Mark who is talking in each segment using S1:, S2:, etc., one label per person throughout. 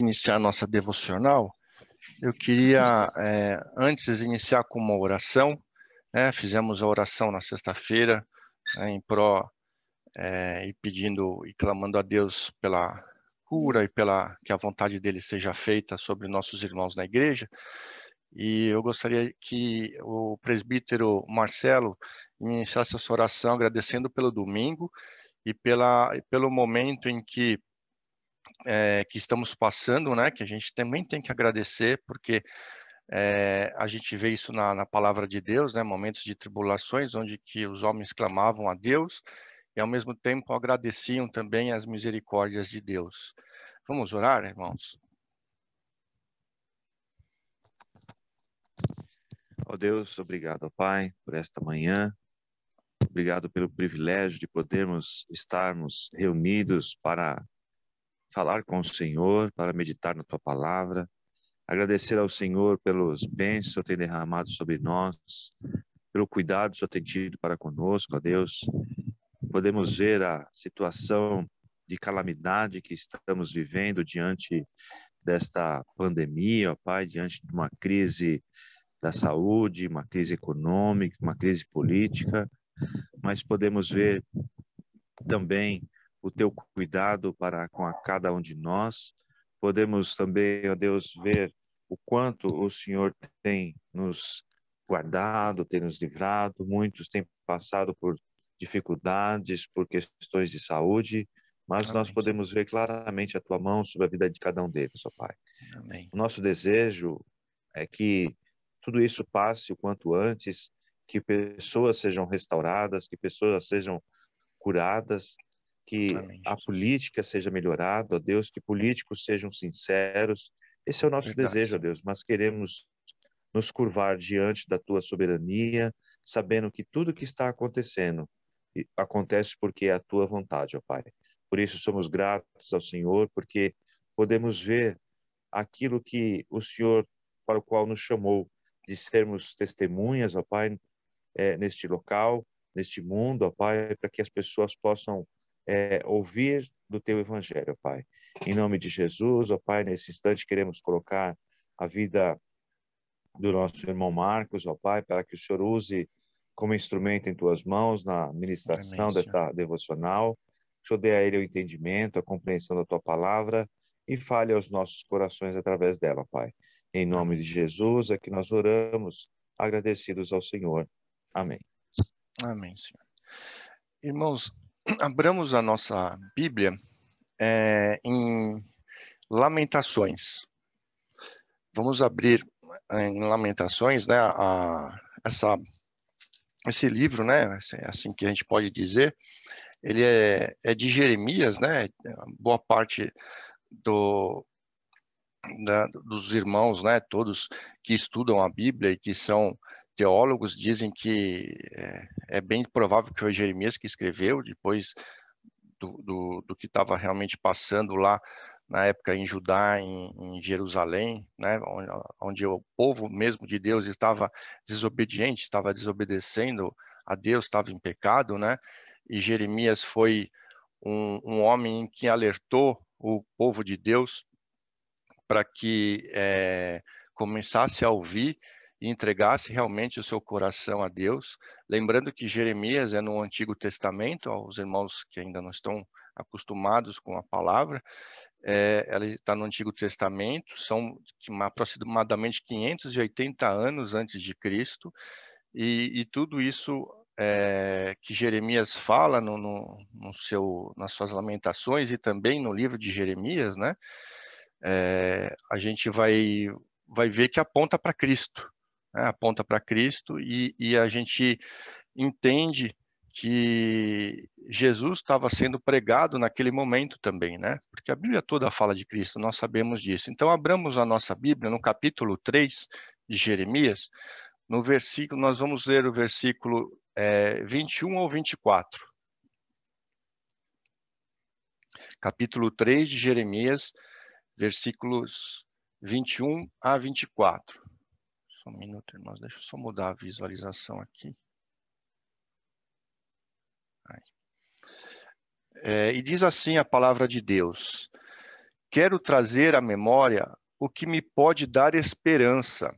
S1: iniciar nossa devocional, eu queria, é, antes, iniciar com uma oração. Né? Fizemos a oração na sexta-feira, né, em pró é, e pedindo e clamando a Deus pela cura e pela que a vontade dele seja feita sobre nossos irmãos na igreja. E eu gostaria que o presbítero Marcelo iniciasse essa oração agradecendo pelo domingo e pela, pelo momento em que é, que estamos passando, né? Que a gente também tem que agradecer, porque é, a gente vê isso na, na, palavra de Deus, né? Momentos de tribulações, onde que os homens clamavam a Deus e ao mesmo tempo agradeciam também as misericórdias de Deus. Vamos orar, irmãos?
S2: Ó oh Deus, obrigado, Pai, por esta manhã. Obrigado pelo privilégio de podermos estarmos reunidos para falar com o Senhor, para meditar na tua palavra. Agradecer ao Senhor pelos bens que o Senhor tem derramado sobre nós, pelo cuidado que o Senhor tem tido para conosco, ó Deus. Podemos ver a situação de calamidade que estamos vivendo diante desta pandemia, ó Pai, diante de uma crise da saúde, uma crise econômica, uma crise política, mas podemos ver também o teu cuidado para com a cada um de nós. Podemos também, ó Deus, ver o quanto o Senhor tem nos guardado, tem nos livrado. Muitos têm passado por dificuldades, por questões de saúde, mas Amém. nós podemos ver claramente a tua mão sobre a vida de cada um deles, ó Pai. Amém. O nosso desejo é que tudo isso passe o quanto antes, que pessoas sejam restauradas, que pessoas sejam curadas, que Amém. a política seja melhorada, ó Deus, que políticos sejam sinceros. Esse é o nosso Verdade. desejo, ó Deus. Mas queremos nos curvar diante da tua soberania, sabendo que tudo que está acontecendo acontece porque é a tua vontade, ó Pai. Por isso somos gratos ao Senhor, porque podemos ver aquilo que o Senhor para o qual nos chamou de sermos testemunhas, ó Pai, é, neste local, neste mundo, ó Pai, para que as pessoas possam é, ouvir do teu evangelho, Pai. Em nome de Jesus, ó Pai, nesse instante queremos colocar a vida do nosso irmão Marcos, ó Pai, para que o Senhor use como instrumento em tuas mãos na ministração Amém, desta devocional. Que o Senhor dê a ele o entendimento, a compreensão da tua palavra e fale aos nossos corações através dela, Pai. Em nome de Jesus é que nós oramos, agradecidos ao Senhor. Amém.
S1: Amém, Senhor. Irmãos, abramos a nossa Bíblia é, em Lamentações. Vamos abrir é, em Lamentações, né, a, essa, esse livro, né, é assim que a gente pode dizer, ele é, é de Jeremias, né, boa parte do, da, dos irmãos, né, todos que estudam a Bíblia e que são teólogos dizem que é, é bem provável que foi Jeremias que escreveu, depois do, do, do que estava realmente passando lá na época em Judá, em, em Jerusalém, né, onde, onde, o povo mesmo de Deus estava desobediente, estava desobedecendo a Deus, estava em pecado, né, e Jeremias foi um, um homem que alertou o povo de Deus para que é, começasse a ouvir e entregasse realmente o seu coração a Deus. Lembrando que Jeremias é no Antigo Testamento, aos irmãos que ainda não estão acostumados com a palavra, é, ela está no Antigo Testamento, são aproximadamente 580 anos antes de Cristo, e, e tudo isso é, que Jeremias fala no, no, no, seu, nas suas lamentações e também no livro de Jeremias, né? É, a gente vai, vai ver que aponta para Cristo né, aponta para Cristo e, e a gente entende que Jesus estava sendo pregado naquele momento também, né? Porque a Bíblia toda fala de Cristo, nós sabemos disso. Então, abramos a nossa Bíblia no capítulo 3 de Jeremias, no versículo, nós vamos ler o versículo é, 21 ou 24. Capítulo 3 de Jeremias, versículos 21 a 24 um minuto, irmãos. Deixa eu só mudar a visualização aqui. É, e diz assim a palavra de Deus: quero trazer à memória o que me pode dar esperança.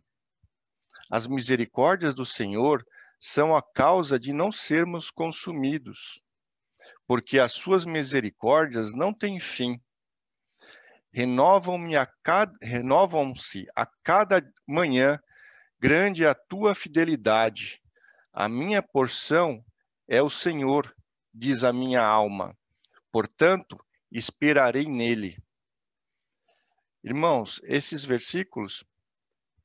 S1: As misericórdias do Senhor são a causa de não sermos consumidos, porque as suas misericórdias não têm fim. Renovam-se a, cada, renovam a cada manhã, grande é a tua fidelidade. A minha porção é o Senhor, diz a minha alma. Portanto, esperarei nele. Irmãos, esses versículos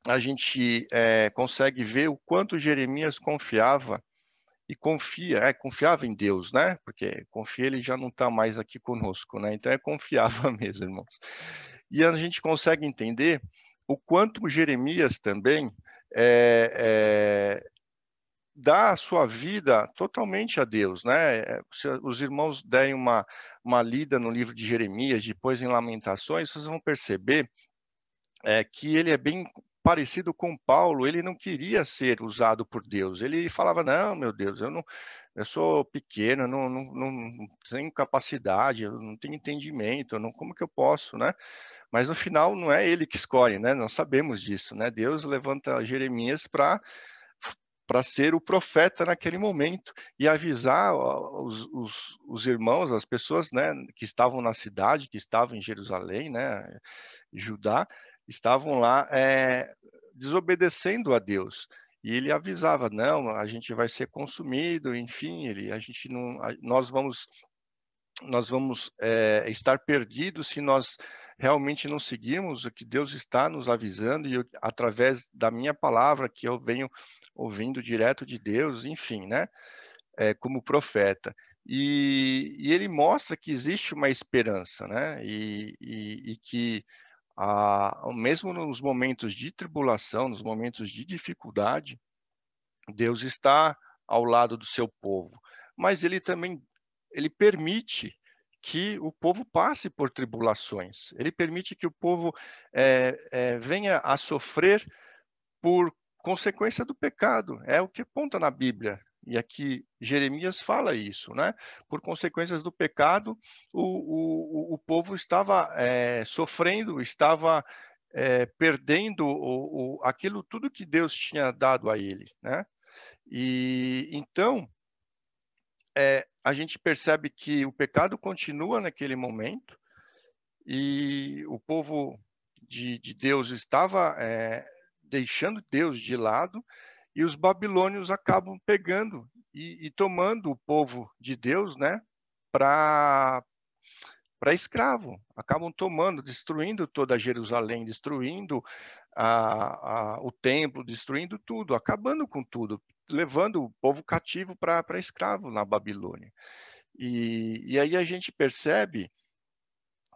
S1: a gente é, consegue ver o quanto Jeremias confiava e confia, é, confiava em Deus, né? Porque confia ele já não está mais aqui conosco, né? Então é confiava mesmo, irmãos. E a gente consegue entender o quanto Jeremias também é, é, dá a sua vida totalmente a Deus, né? É, se os irmãos derem uma, uma lida no livro de Jeremias, depois em Lamentações, vocês vão perceber é, que ele é bem parecido com Paulo, ele não queria ser usado por Deus. Ele falava: "Não, meu Deus, eu não eu sou pequeno, não, não, não tenho capacidade, eu não tenho entendimento, não, como que eu posso, né? Mas no final não é ele que escolhe, né? Nós sabemos disso, né? Deus levanta Jeremias para para ser o profeta naquele momento e avisar os, os, os, irmãos, as pessoas né, que estavam na cidade, que estavam em Jerusalém, né, Judá, estavam lá é, desobedecendo a Deus. E ele avisava, não, a gente vai ser consumido, enfim, ele, a gente não, nós vamos, nós vamos é, estar perdidos se nós realmente não seguirmos o que Deus está nos avisando e eu, através da minha palavra que eu venho ouvindo direto de Deus, enfim, né? É, como profeta. E, e, ele mostra que existe uma esperança, né? E, e, e que a, mesmo nos momentos de tribulação, nos momentos de dificuldade, Deus está ao lado do seu povo. Mas ele também ele permite que o povo passe por tribulações. Ele permite que o povo é, é, venha a sofrer por consequência do pecado. É o que aponta na Bíblia. E aqui Jeremias fala isso, né? Por consequências do pecado, o, o, o povo estava é, sofrendo, estava é, perdendo o, o, aquilo tudo que Deus tinha dado a ele, né? E então é, a gente percebe que o pecado continua naquele momento e o povo de, de Deus estava deixando Deus de lado e os babilônios acabam pegando e, e tomando o povo de Deus, né, para para escravo, acabam tomando, destruindo toda Jerusalém, destruindo a, a, o templo, destruindo tudo, acabando com tudo, levando o povo cativo para escravo na Babilônia. E, e aí a gente percebe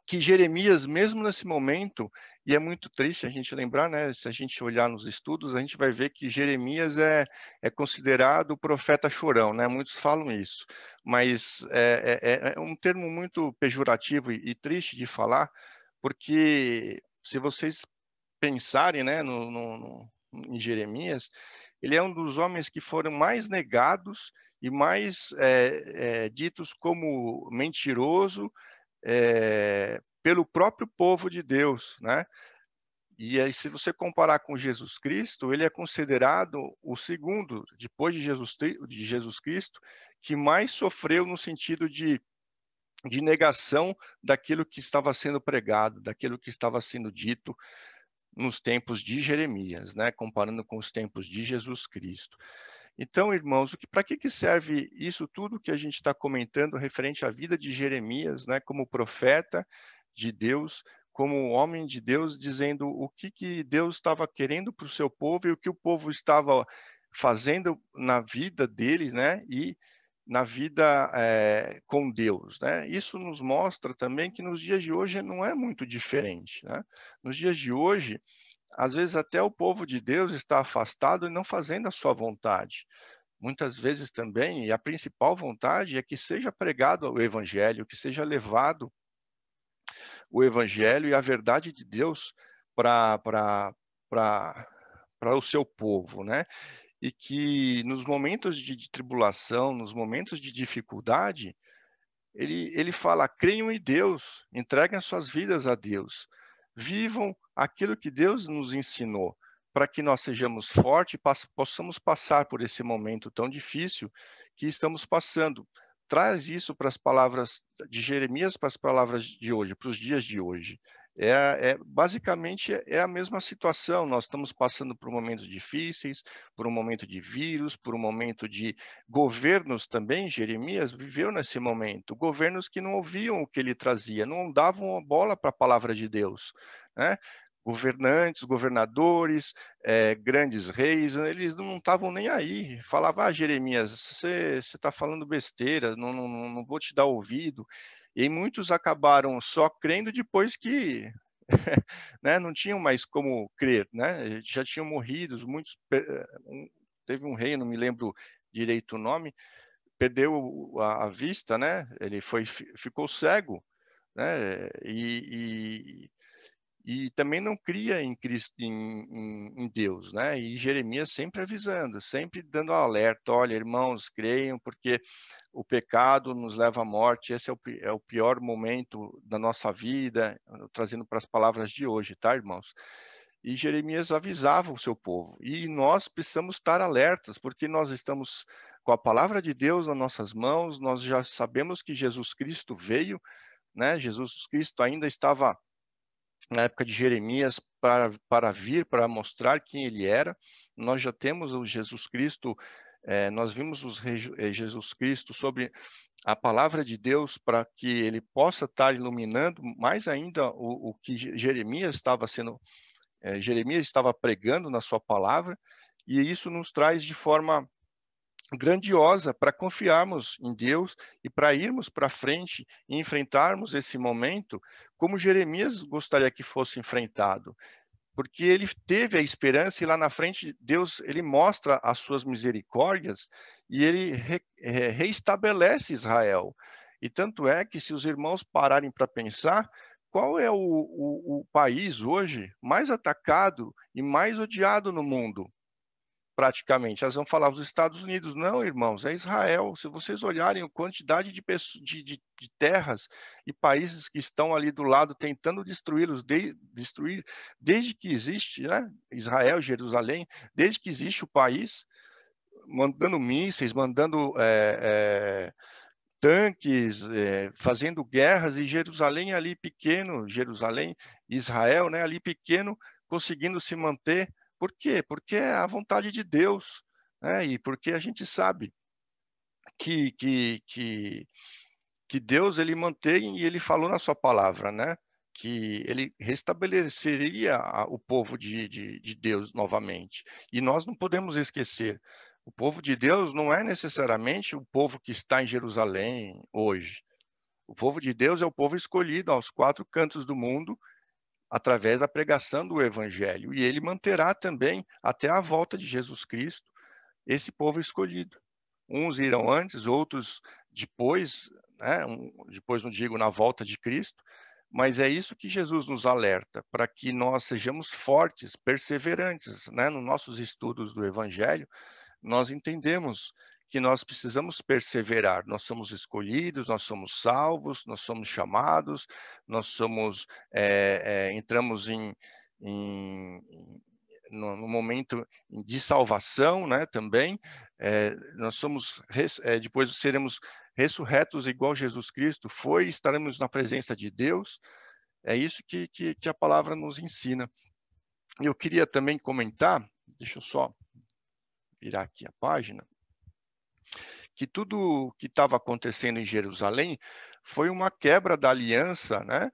S1: que Jeremias, mesmo nesse momento, e é muito triste a gente lembrar, né? Se a gente olhar nos estudos, a gente vai ver que Jeremias é, é considerado o profeta chorão, né? Muitos falam isso, mas é, é, é, é um termo muito pejorativo e, e, triste de falar, porque se vocês pensarem, né, no, no, no, em Jeremias, ele é um dos homens que foram mais negados e mais é, é, ditos como mentiroso, é, pelo próprio povo de Deus, né? E aí, se você comparar com Jesus Cristo, ele é considerado o segundo, depois de Jesus, de Jesus Cristo, que mais sofreu no sentido de, de negação daquilo que estava sendo pregado, daquilo que estava sendo dito nos tempos de Jeremias, né? comparando com os tempos de Jesus Cristo. Então, irmãos, para que, que serve isso tudo que a gente está comentando referente à vida de Jeremias, né, como profeta de Deus, como homem de Deus, dizendo o que, que Deus estava querendo para o seu povo e o que o povo estava fazendo na vida deles, né, e na vida é, com Deus, né? Isso nos mostra também que nos dias de hoje não é muito diferente, né? Nos dias de hoje, às vezes até o povo de Deus está afastado e não fazendo a sua vontade. Muitas vezes também, e a principal vontade é que seja pregado o evangelho, que seja levado o evangelho e a verdade de Deus para o seu povo, né? E que nos momentos de, de tribulação, nos momentos de dificuldade, ele, ele fala: creiam em Deus, entreguem as suas vidas a Deus, vivam aquilo que Deus nos ensinou, para que nós sejamos fortes e possamos passar por esse momento tão difícil que estamos passando. Traz isso para as palavras de Jeremias, para as palavras de hoje, para os dias de hoje. É, é, basicamente é a mesma situação. Nós estamos passando por momentos difíceis, por um momento de vírus, por um momento de governos também. Jeremias viveu nesse momento, governos que não ouviam o que ele trazia, não davam bola para a palavra de Deus, né? Governantes, governadores, é, grandes reis, eles não estavam nem aí. Falava, ah, Jeremias, você está falando besteira, não, não, não vou te dar ouvido. E muitos acabaram só crendo depois que né, não tinham mais como crer, né? Já tinham morrido, muitos teve um rei, não me lembro direito o nome, perdeu a, a vista, né? Ele foi ficou cego, né? E, e, e também não cria em Cristo, em, em, em, Deus, né? E Jeremias sempre avisando, sempre dando alerta, olha, irmãos, creiam, porque o pecado nos leva à morte, esse é o, é o pior momento da nossa vida, trazendo para as palavras de hoje, tá, irmãos? E Jeremias avisava o seu povo, e nós precisamos estar alertas, porque nós estamos com a palavra de Deus nas nossas mãos, nós já sabemos que Jesus Cristo veio, né? Jesus Cristo ainda estava na época de Jeremias para, para vir, para mostrar quem ele era. Nós já temos o Jesus Cristo, é, nós vimos os, é, Jesus Cristo sobre a palavra de Deus para que ele possa estar iluminando mais ainda o, o que Jeremias estava sendo, é, Jeremias estava pregando na sua palavra, e isso nos traz de forma grandiosa para confiarmos em Deus e para irmos para frente e enfrentarmos esse momento como Jeremias gostaria que fosse enfrentado. Porque ele teve a esperança e lá na frente Deus ele mostra as suas misericórdias e ele re, é, reestabelece Israel. E tanto é que se os irmãos pararem para pensar, qual é o, o, o país hoje mais atacado e mais odiado no mundo? Praticamente. Elas vão falar os Estados Unidos. Não, irmãos, é Israel. Se vocês olharem a quantidade de, pessoas, de, de, de terras e países que estão ali do lado tentando destruí-los, de, destruir desde que existe né, Israel, Jerusalém, desde que existe o país, mandando mísseis, mandando é, é, tanques, é, fazendo guerras, e Jerusalém ali pequeno, Jerusalém, Israel, né, ali pequeno, conseguindo se manter por quê? Porque é a vontade de Deus, né? e porque a gente sabe que, que, que, que Deus ele mantém e ele falou na sua palavra, né? que ele restabeleceria o povo de, de, de Deus novamente. E nós não podemos esquecer, o povo de Deus não é necessariamente o povo que está em Jerusalém hoje. O povo de Deus é o povo escolhido aos quatro cantos do mundo através da pregação do evangelho, e ele manterá também até a volta de Jesus Cristo esse povo escolhido. Uns irão antes, outros depois, né? depois não digo na volta de Cristo, mas é isso que Jesus nos alerta, para que nós sejamos fortes, perseverantes, né? nos nossos estudos do Evangelho, nós entendemos que nós precisamos perseverar. Nós somos escolhidos, nós somos salvos, nós somos chamados, nós somos é, é, entramos em, em no, no, momento de salvação, né? Também é, nós somos depois seremos ressurretos igual Jesus Cristo foi, estaremos na presença de Deus. É isso que, que, que a palavra nos ensina. Eu queria também comentar, deixa eu só virar aqui a página que tudo que estava acontecendo em Jerusalém foi uma quebra da aliança, né?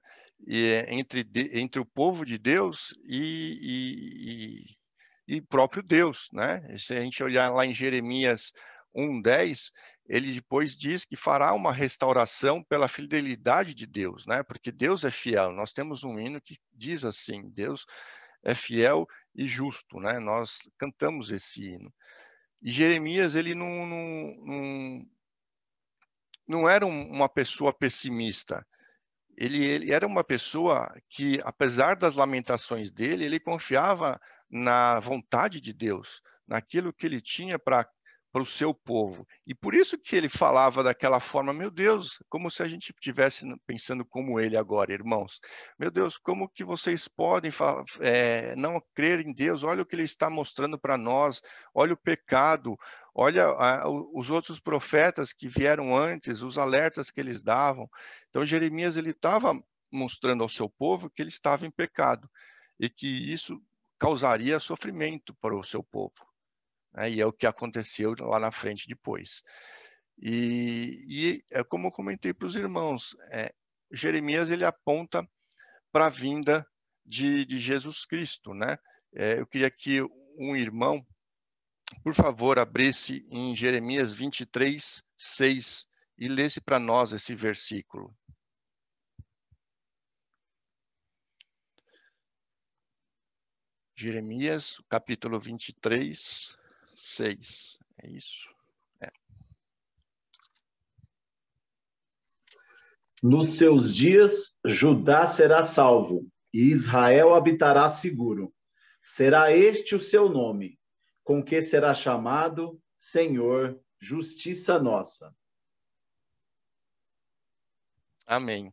S1: entre, entre o povo de Deus e, e, e próprio Deus, né? Se a gente olhar lá em Jeremias 1:10, ele depois diz que fará uma restauração pela fidelidade de Deus, né? Porque Deus é fiel. Nós temos um hino que diz assim: Deus é fiel e justo, né? Nós cantamos esse hino. E Jeremias, ele não, não, não, não era uma pessoa pessimista. Ele, ele era uma pessoa que, apesar das lamentações dele, ele confiava na vontade de Deus, naquilo que ele tinha para para o seu povo. E por isso que ele falava daquela forma, meu Deus, como se a gente estivesse pensando como ele agora, irmãos. Meu Deus, como que vocês podem é, não crer em Deus? Olha o que ele está mostrando para nós, olha o pecado, olha a, os outros profetas que vieram antes, os alertas que eles davam. Então Jeremias ele estava mostrando ao seu povo que ele estava em pecado e que isso causaria sofrimento para o seu povo. Né? E é o que aconteceu lá na frente depois. E, e é como eu comentei para os irmãos, é, Jeremias ele aponta para a vinda de, de, Jesus Cristo, né? É, eu queria que um irmão, por favor, abrisse em Jeremias 23, 6 e lesse para nós esse versículo. Jeremias, capítulo 23, 6. É isso? É.
S3: Nos seus dias, Judá será salvo e Israel habitará seguro. Será este o seu nome, com que será chamado Senhor, justiça nossa.
S1: Amém.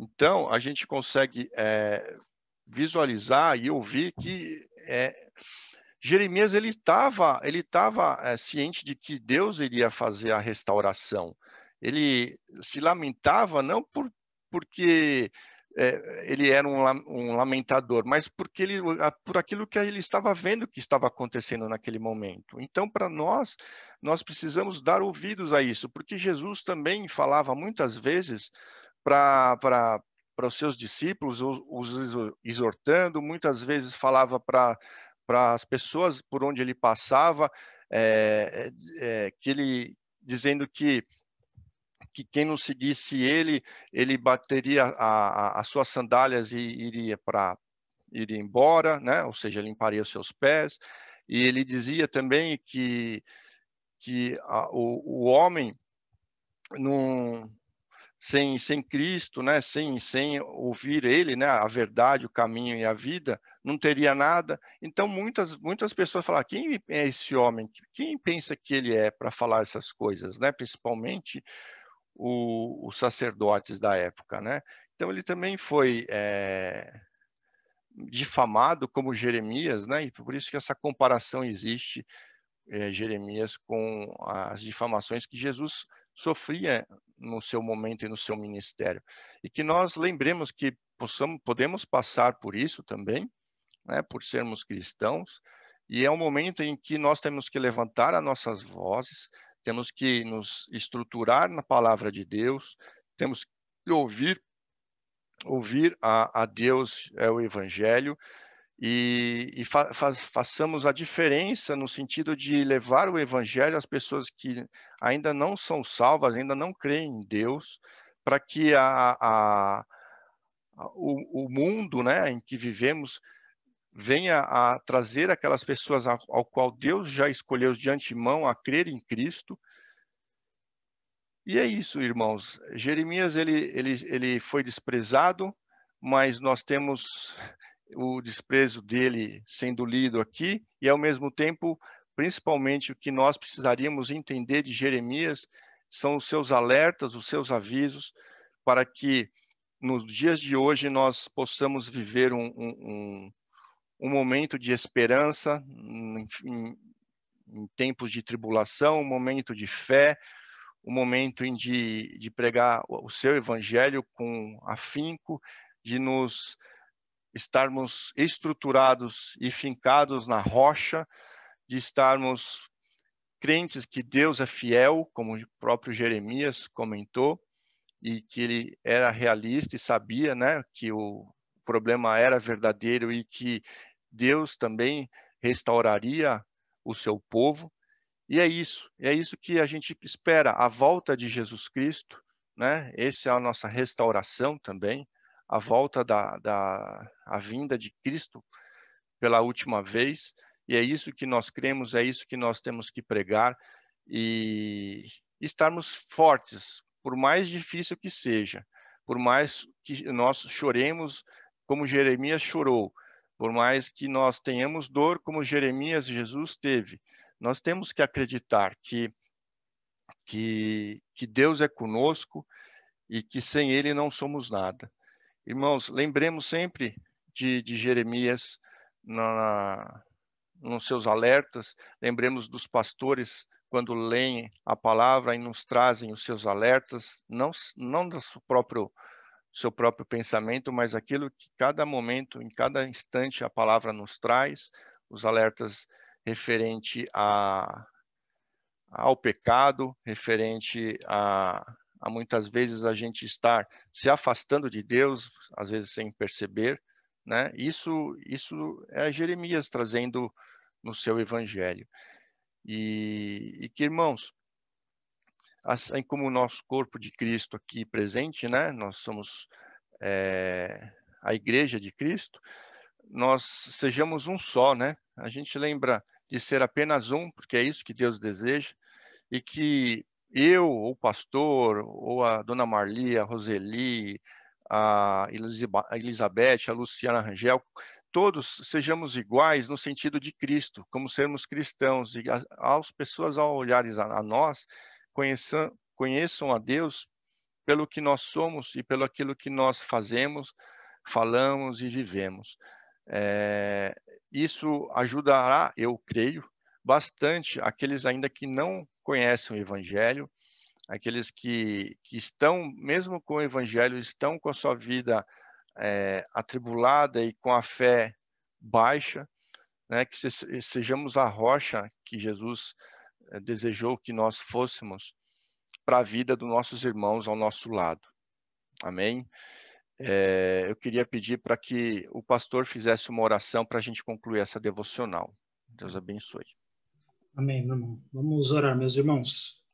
S1: Então, a gente consegue é, visualizar e ouvir que é, Jeremias ele estava ele estava é, ciente de que Deus iria fazer a restauração. Ele se lamentava não por porque é, ele era um, um, lamentador, mas porque ele por aquilo que ele estava vendo que estava acontecendo naquele momento. Então, para nós, nós precisamos dar ouvidos a isso, porque Jesus também falava muitas vezes para os seus discípulos, os, os exortando, muitas vezes falava para para as pessoas por onde ele passava, é, é, que ele dizendo que que quem não seguisse ele, ele bateria a, a, as suas sandálias e iria para iria embora, né? Ou seja, limparia os seus pés. E ele dizia também que que a, o, o homem não sem, sem Cristo, né, sem, sem ouvir Ele, né, a verdade, o caminho e a vida, não teria nada. Então, muitas, muitas pessoas falam: quem é esse homem? Quem pensa que ele é para falar essas coisas? Né? Principalmente o, os sacerdotes da época. Né? Então, ele também foi é, difamado como Jeremias, né? e por isso que essa comparação existe, é, Jeremias, com as difamações que Jesus sofria no seu momento e no seu ministério. E que nós lembremos que possamos, podemos passar por isso também, né, por sermos cristãos, e é um momento em que nós temos que levantar as nossas vozes, temos que nos estruturar na palavra de Deus, temos que ouvir ouvir a, a Deus é o Evangelho e, e fa façamos a diferença no sentido de levar o evangelho às pessoas que ainda não são salvas, ainda não creem em Deus, para que a, a, a o, o, mundo né, em que vivemos venha a trazer aquelas pessoas ao, ao qual Deus já escolheu de antemão a crer em Cristo. E é isso, irmãos. Jeremias ele, ele, ele foi desprezado, mas nós temos o desprezo dele sendo lido aqui, e ao mesmo tempo, principalmente o que nós precisaríamos entender de Jeremias são os seus alertas, os seus avisos, para que nos dias de hoje nós possamos viver um, um, um momento de esperança, em, em, tempos de tribulação, um momento de fé, um momento em de, de pregar o seu evangelho com afinco, de nos estarmos estruturados e fincados na rocha, de estarmos crentes que Deus é fiel, como o próprio Jeremias comentou, e que ele era realista e sabia, né, que o problema era verdadeiro e que Deus também restauraria o seu povo. E é isso, é isso que a gente espera, a volta de Jesus Cristo, né? Essa é a nossa restauração também a volta da, da a vinda de Cristo pela última vez, e é isso que nós cremos, é isso que nós temos que pregar e estarmos fortes, por mais difícil que seja, por mais que nós choremos como Jeremias chorou, por mais que nós tenhamos dor como Jeremias Jesus teve, Nós temos que acreditar que, que, que Deus é conosco e que sem Ele não somos nada. Irmãos, lembremos sempre de, de Jeremias na, nos seus alertas, lembremos dos pastores quando leem a palavra e nos trazem os seus alertas, não, não do seu próprio, seu próprio pensamento, mas aquilo que cada momento, em cada instante, a palavra nos traz, os alertas referente a, ao pecado, referente a, a muitas vezes a gente estar se afastando de Deus, às vezes sem perceber, né? Isso, isso é Jeremias trazendo no seu evangelho. E, e que, irmãos, assim como o nosso corpo de Cristo aqui presente, né? Nós somos é, a igreja de Cristo, nós sejamos um só, né? A gente lembra de ser apenas um, porque é isso que Deus deseja, e que eu, o pastor, ou a dona Marli, a Roseli, a Elizabeth, a Luciana Rangel, todos sejamos iguais no sentido de Cristo, como sermos cristãos, e as, as pessoas, ao olharem a, a nós, conheçam, conheçam a Deus pelo que nós somos e pelo aquilo que nós fazemos, falamos e vivemos. É, isso ajudará, eu creio, bastante aqueles ainda que não conhecem o Evangelho, aqueles que, que estão, mesmo com o Evangelho, estão com a sua vida é, atribulada e com a fé baixa, né, que se, sejamos a rocha que Jesus é, desejou que nós fôssemos para a vida dos nossos irmãos ao nosso lado. Amém? É, eu queria pedir para que o pastor fizesse uma oração para a gente concluir essa devocional. Deus abençoe.
S4: Amém, meu irmão. Vamos orar, meus irmãos.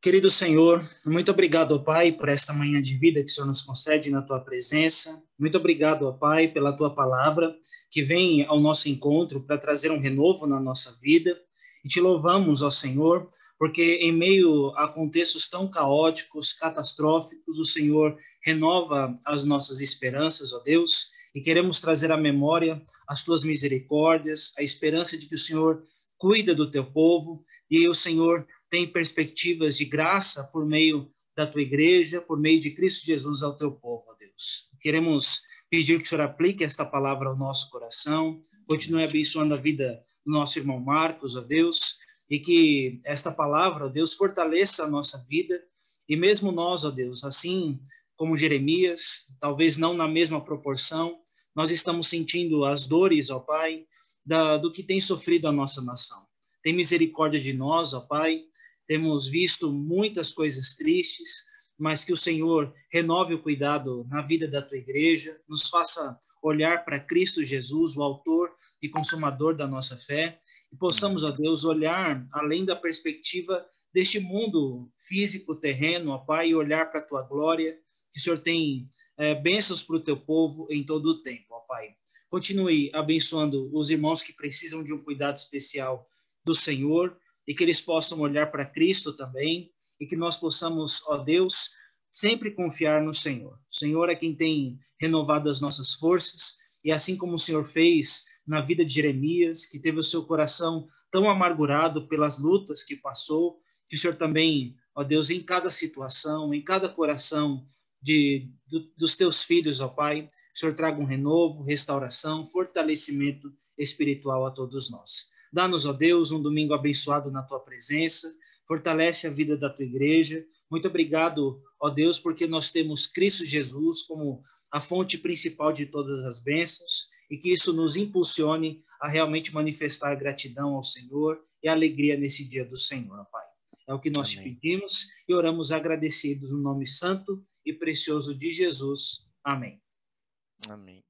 S4: Querido Senhor, muito obrigado, ó Pai, por esta manhã de vida que o Senhor nos concede na tua presença. Muito obrigado, ó Pai, pela tua palavra que vem ao nosso encontro para trazer um renovo na nossa vida. E te louvamos, ó Senhor, porque em meio a contextos tão caóticos, catastróficos, o Senhor renova as nossas esperanças, ó Deus, e queremos trazer à memória as tuas misericórdias, a esperança de que o Senhor cuida do teu povo e o Senhor tem perspectivas de graça por meio da tua igreja, por meio de Cristo Jesus ao teu povo, ó Deus. Queremos pedir que o Senhor aplique esta palavra ao nosso coração, continue abençoando a vida do nosso irmão Marcos, ó Deus, e que esta palavra, ó Deus, fortaleça a nossa vida e mesmo nós, ó Deus, assim como Jeremias, talvez não na mesma proporção, nós estamos sentindo as dores, ó Pai, da, do que tem sofrido a nossa nação. Tem misericórdia de nós, ó Pai. Temos visto muitas coisas tristes, mas que o Senhor renove o cuidado na vida da tua igreja, nos faça olhar para Cristo Jesus, o autor e consumador da nossa fé, e possamos, ó Deus, olhar além da perspectiva deste mundo físico, terreno, ó Pai, e olhar para a tua glória, que o Senhor tem é, bênçãos para o teu povo em todo o tempo, ó Pai. Continue abençoando os irmãos que precisam de um cuidado especial do Senhor e que eles possam olhar para Cristo também e que nós possamos, ó Deus, sempre confiar no Senhor. O Senhor é quem tem renovado as nossas forças e assim como o Senhor fez na vida de Jeremias, que teve o seu coração tão amargurado pelas lutas que passou, que o Senhor também, ó Deus, em cada situação, em cada coração de, do, dos teus filhos, ó Pai, o Senhor traga um renovo, restauração, fortalecimento espiritual a todos nós. Dá-nos, ó Deus, um domingo abençoado na tua presença, fortalece a vida da tua igreja. Muito obrigado, ó Deus, porque nós temos Cristo Jesus como a fonte principal de todas as bênçãos e que isso nos impulsione a realmente manifestar gratidão ao Senhor e alegria nesse dia do Senhor, Pai. É o que nós Amém. te pedimos e oramos agradecidos no nome santo e precioso de Jesus. Amém.
S1: Amém.